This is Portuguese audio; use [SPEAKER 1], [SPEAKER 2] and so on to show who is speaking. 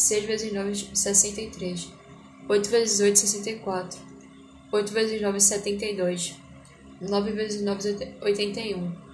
[SPEAKER 1] 6 vezes 9, 63. 8 vezes 8, 64. 8 vezes 9, 72. 9 vezes 9, 81.